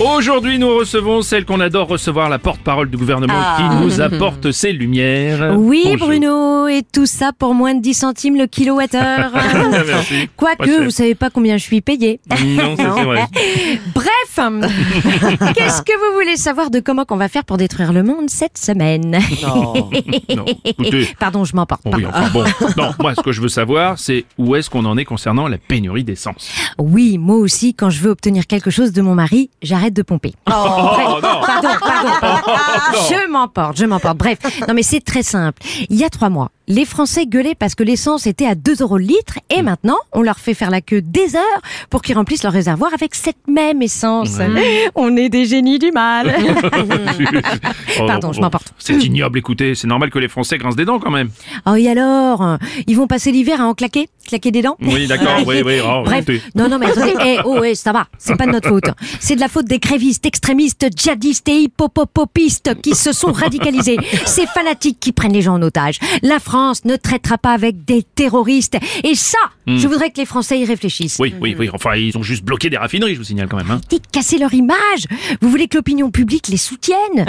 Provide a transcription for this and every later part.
Aujourd'hui, nous recevons celle qu'on adore recevoir, la porte-parole du gouvernement qui nous apporte ses lumières. Oui, Bonjour. Bruno, et tout ça pour moins de 10 centimes le kilowattheure. Merci. Quoique, vous savez pas combien je suis payé. Non, c'est vrai. Bref, qu'est-ce que vous voulez savoir de comment qu'on va faire pour détruire le monde cette semaine? Non, écoutez. Pardon, je m'emporte. oui, enfin bon. Non, moi, ce que je veux savoir, c'est où est-ce qu'on en est concernant la pénurie d'essence? Oui, moi aussi, quand je veux obtenir quelque chose de mon mari, j'arrête de pomper. Oh, non. Pardon, pardon, pardon. Je m'emporte, je m'emporte. Bref, non mais c'est très simple. Il y a trois mois, les Français gueulaient parce que l'essence était à 2 euros le litre et maintenant, on leur fait faire la queue des heures pour qu'ils remplissent leur réservoir avec cette même essence. On est des génies du mal. Oh, Pardon, oh, je m'emporte. C'est ignoble, écoutez. C'est normal que les Français grincent des dents quand même. Oh et alors Ils vont passer l'hiver à en claquer Claquer des dents Oui, d'accord, oui, oui. oh, Bref, non, non, mais attendez, eh, oh, ouais, ça va, c'est pas de notre faute. C'est de la faute des grévistes, extrémistes, djihadistes et hippopopistes qui se sont radicalisés. Ces fanatiques qui prennent les gens en otage. La France ne traitera pas avec des terroristes. Et ça, je voudrais que les Français y réfléchissent. Hmm. Oui, oui, oui. Enfin, ils ont juste bloqué des raffineries, je vous signale quand même. Hein. Dites casser leur image. Vous voulez que l'opinion publique les soutienne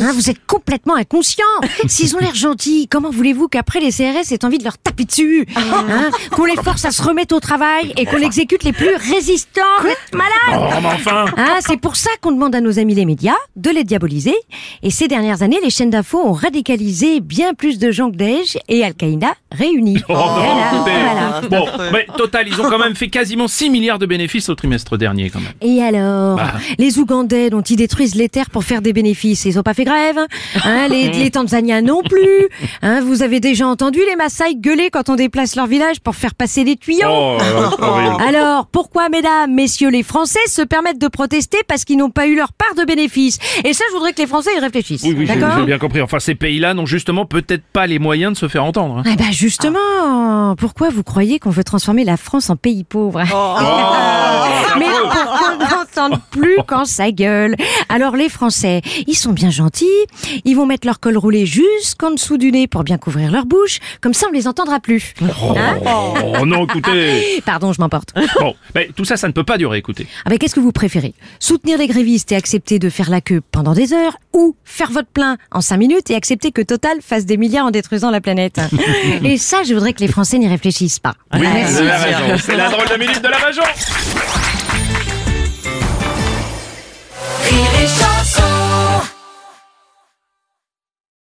Hein, Vous êtes complètement inconscient. S'ils ont l'air gentils, comment voulez-vous qu'après les CRS aient envie de leur taper dessus Hein Qu'on les force à se remettre au travail et qu'on exécute les plus résistants Vous êtes malade Oh, enfin Hein, c'est pour ça qu'on demande à nos amis les médias de les diaboliser. Et ces dernières années, les chaînes d'infos ont radicalisé bien plus de gens que Daesh et Al-Qaïda réunis. Oh non, Voilà. Bon, mais total, ils ont quand même fait quasiment 6 milliards de bénéfices au trimestre dernier quand même. Et alors Bah. Les Ougandais dont ils détruisent les terres pour faire des bénéfices, ils ont pas fait grève hein, les, les Tanzaniens non plus hein, Vous avez déjà entendu les Maasai gueuler quand on déplace leur village pour faire passer les tuyaux? Oh. Alors, pourquoi, mesdames, messieurs les Français se permettent de protester parce qu'ils n'ont pas eu leur part de bénéfices? Et ça, je voudrais que les Français y réfléchissent. Oui, oui, j'ai bien compris. Enfin, ces pays-là n'ont justement peut-être pas les moyens de se faire entendre. hein. Eh ben justement, pourquoi vous croyez qu'on veut transformer la France en pays pauvre? Oh, Mais affreux. Pour qu'on n'entende plus quand ça gueule. Alors les Français, ils sont bien gentils, ils vont mettre leur col roulé jusqu'en dessous du nez pour bien couvrir leur bouche, comme ça on les entendra plus. Hein Oh, non, écoutez. Pardon, je m'emporte. Bon, mais tout ça, ça ne peut pas durer, écoutez. Ah ben, qu'est-ce que vous préférez? Soutenir les grévistes et accepter de faire la queue pendant des heures ou faire votre plein en cinq minutes et accepter que Total fasse des milliards en détruisant la planète? Et ça, je voudrais que les Français n'y réfléchissent pas. Oui. C'est la drôle de minute de la Bajon.